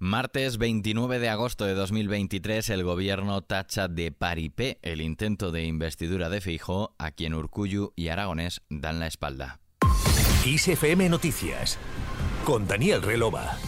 Martes 29 de agosto de 2023, el gobierno tacha de paripé el intento de investidura de Feijó, a quien Urcuyu y Aragonés dan la espalda. ISFM Noticias, con Daniel Relova.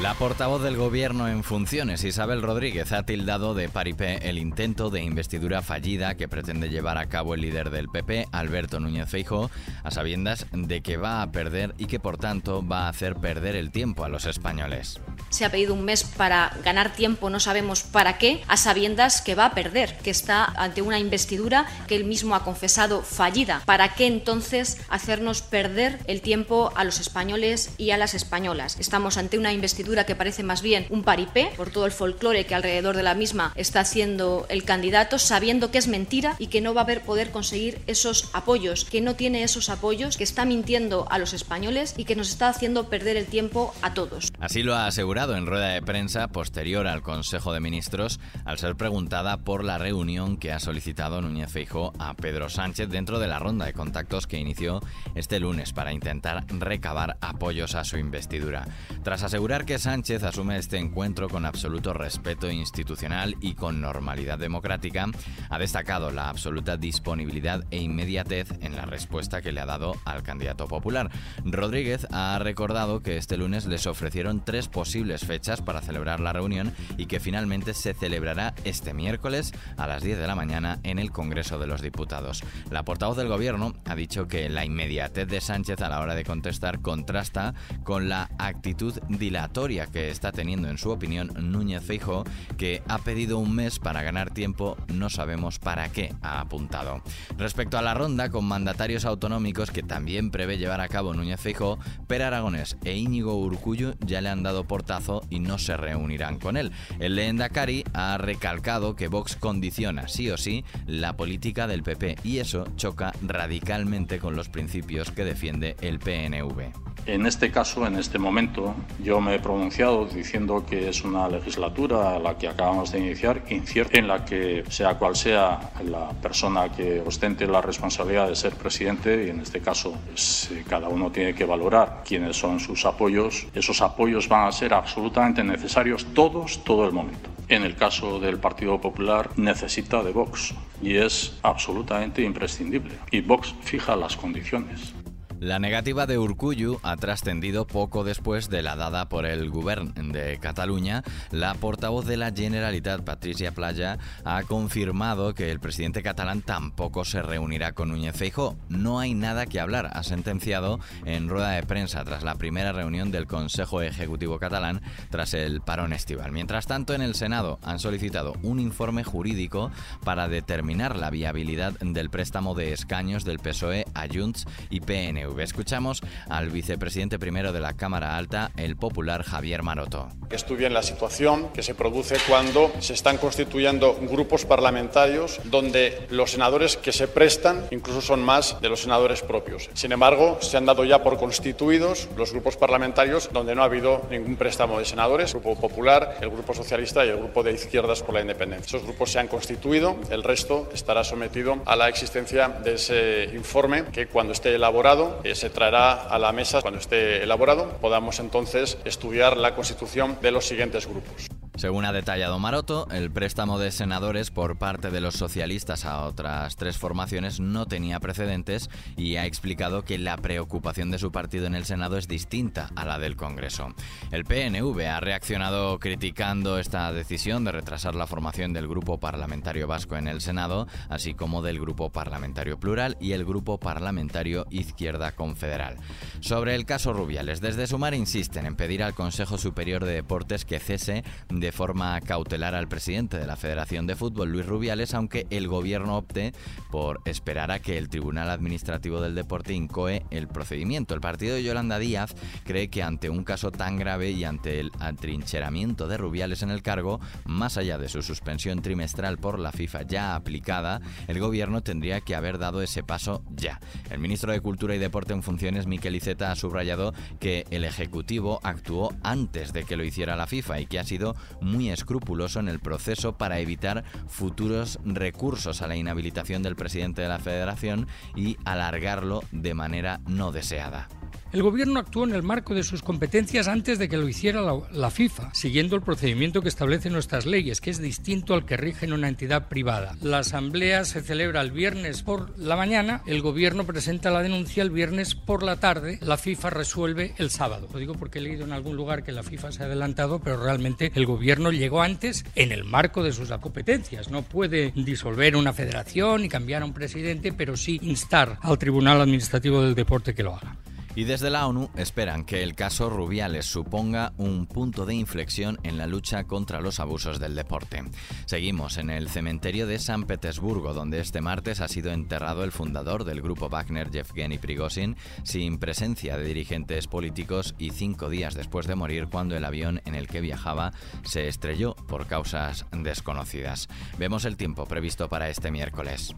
La portavoz del gobierno en funciones, Isabel Rodríguez, ha tildado de paripé el intento de investidura fallida que pretende llevar a cabo el líder del PP, Alberto Núñez Feijóo, a sabiendas de que va a perder y que por tanto va a hacer perder el tiempo a los españoles. Se ha pedido un mes para ganar tiempo, no sabemos para qué, a sabiendas que va a perder, que está ante una investidura que él mismo ha confesado fallida. ¿Para qué entonces hacernos perder el tiempo a los españoles y a las españolas? Estamos ante una investidura que parece más bien un paripé por todo el folclore que alrededor de la misma está haciendo el candidato, sabiendo que es mentira y que no va a poder conseguir esos apoyos, que no tiene esos apoyos, que está mintiendo a los españoles y que nos está haciendo perder el tiempo a todos. Así lo ha asegurado en rueda de prensa posterior al Consejo de Ministros al ser preguntada por la reunión que ha solicitado Núñez Feijóo a Pedro Sánchez dentro de la ronda de contactos que inició este lunes para intentar recabar apoyos a su investidura. Tras asegurar que Sánchez asume este encuentro con absoluto respeto institucional y con normalidad democrática, ha destacado la absoluta disponibilidad e inmediatez en la respuesta que le ha dado al candidato popular. Rodríguez ha recordado que este lunes les ofrecieron tres posibles fechas para celebrar la reunión y que finalmente se celebrará este miércoles a las 10 de la mañana en el Congreso de los Diputados. La portavoz del Gobierno ha dicho que la inmediatez de Sánchez a la hora de contestar contrasta con la actitud dilatoria que está teniendo en su opinión Núñez Feijo, que ha pedido un mes para ganar tiempo, no sabemos para qué, ha apuntado. Respecto a la ronda con mandatarios autonómicos que también prevé llevar a cabo Núñez Feijo, Per Aragonés e Íñigo Urcullo ya le han dado portazo y no se reunirán con él. El Lehendakari ha recalcado que Vox condiciona sí o sí la política del PP y eso choca radicalmente con los principios que defiende el PNV. En este caso, en este momento, yo me he pronunciado diciendo que es una legislatura la que acabamos de iniciar, incierta, en la que, sea cual sea la persona que ostente la responsabilidad de ser presidente, y en este caso pues, eh, cada uno tiene que valorar quiénes son sus apoyos, esos apoyos van a ser absolutamente necesarios todos, todo el momento. En el caso del Partido Popular necesita de Vox y es absolutamente imprescindible. Y Vox fija las condiciones. La negativa de Urcuyu ha trascendido poco después de la dada por el Govern de Cataluña. La portavoz de la Generalitat, Patricia Playa, ha confirmado que el presidente catalán tampoco se reunirá con Núñez Feijóo. No hay nada que hablar, ha sentenciado en rueda de prensa tras la primera reunión del Consejo Ejecutivo catalán tras el parón estival. Mientras tanto, en el Senado han solicitado un informe jurídico para determinar la viabilidad del préstamo de escaños del PSOE a Junts y PNV. Escuchamos al vicepresidente primero de la Cámara Alta, el popular Javier Maroto. Estudien la situación que se produce cuando se están constituyendo grupos parlamentarios donde los senadores que se prestan incluso son más de los senadores propios. Sin embargo, se han dado ya por constituidos los grupos parlamentarios donde no ha habido ningún préstamo de senadores, el Grupo Popular, el Grupo Socialista y el Grupo de Izquierdas por la Independencia. Esos grupos se han constituido, el resto estará sometido a la existencia de ese informe que cuando esté elaborado se traerá a la mesa cuando esté elaborado, podamos entonces estudiar la constitución de los siguientes grupos. Según ha detallado Maroto, el préstamo de senadores por parte de los socialistas a otras tres formaciones no tenía precedentes y ha explicado que la preocupación de su partido en el Senado es distinta a la del Congreso. El PNV ha reaccionado criticando esta decisión de retrasar la formación del Grupo Parlamentario Vasco en el Senado, así como del Grupo Parlamentario Plural y el Grupo Parlamentario Izquierda Confederal. Sobre el caso Rubiales, desde Sumar insisten en pedir al Consejo Superior de Deportes que cese de de forma cautelar al presidente de la Federación de Fútbol, Luis Rubiales, aunque el gobierno opte por esperar a que el Tribunal Administrativo del Deporte incoe el procedimiento. El partido de Yolanda Díaz cree que ante un caso tan grave y ante el atrincheramiento de Rubiales en el cargo, más allá de su suspensión trimestral por la FIFA ya aplicada, el gobierno tendría que haber dado ese paso ya. El ministro de Cultura y Deporte en funciones, Miquel Iceta, ha subrayado que el Ejecutivo actuó antes de que lo hiciera la FIFA y que ha sido muy escrupuloso en el proceso para evitar futuros recursos a la inhabilitación del presidente de la federación y alargarlo de manera no deseada. El gobierno actuó en el marco de sus competencias antes de que lo hiciera la, FIFA, siguiendo el procedimiento que establecen nuestras leyes, que es distinto al que rige en una entidad privada. La asamblea se celebra el viernes por la mañana, el gobierno presenta la denuncia el viernes por la tarde, la FIFA resuelve el sábado. Lo digo porque he leído en algún lugar que la FIFA se ha adelantado, pero realmente el gobierno llegó antes en el marco de sus competencias. No puede disolver una federación y cambiar a un presidente, pero sí instar al Tribunal Administrativo del Deporte que lo haga. Y desde la ONU esperan que el caso Rubiales suponga un punto de inflexión en la lucha contra los abusos del deporte. Seguimos en el cementerio de San Petersburgo, donde este martes ha sido enterrado el fundador del grupo Wagner, Yevgeny Prigozhin, sin presencia de dirigentes políticos y cinco días después de morir cuando el avión en el que viajaba se estrelló por causas desconocidas. Vemos el tiempo previsto para este miércoles.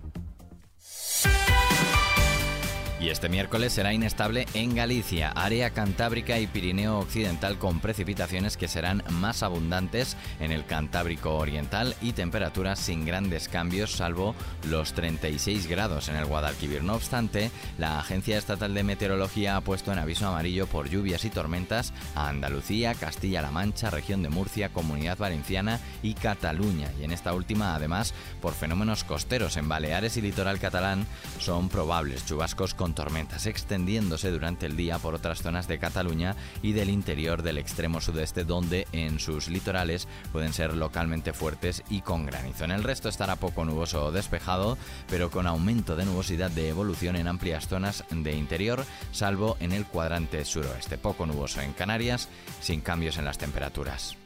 Y este miércoles será inestable en Galicia, área cantábrica y Pirineo Occidental con precipitaciones que serán más abundantes en el Cantábrico Oriental y temperaturas sin grandes cambios salvo los 36 grados en el Guadalquivir. No obstante, la Agencia Estatal de Meteorología ha puesto en aviso amarillo por lluvias y tormentas a Andalucía, Castilla-La Mancha, región de Murcia, Comunidad Valenciana y Cataluña. Y en esta última, además, por fenómenos costeros en Baleares y litoral catalán son probables chubascos con tormentas extendiéndose durante el día por otras zonas de Cataluña y del interior del extremo sudeste donde en sus litorales pueden ser localmente fuertes y con granizo. En el resto estará poco nuboso o despejado, pero con aumento de nubosidad de evolución en amplias zonas de interior, salvo en el cuadrante suroeste. Poco nuboso en Canarias, sin cambios en las temperaturas.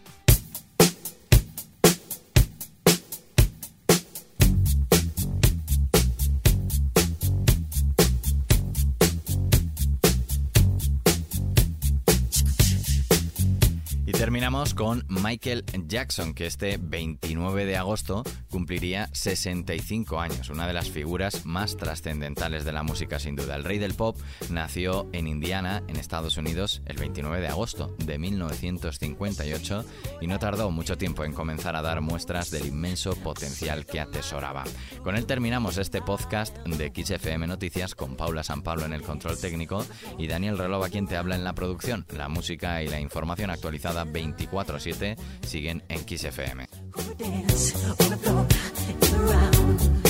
Terminamos con Michael Jackson, que este 29 de agosto cumpliría 65 años, una de las figuras más trascendentales de la música sin duda. El rey del pop nació en Indiana, en Estados Unidos, el 29 de agosto de 1958 y no tardó mucho tiempo en comenzar a dar muestras del inmenso potencial que atesoraba. Con él terminamos este podcast de XFM Noticias con Paula San Pablo en el control técnico y Daniel Relova quien te habla en la producción. La música y la información actualizada 24-7 siguen en XFM. around around.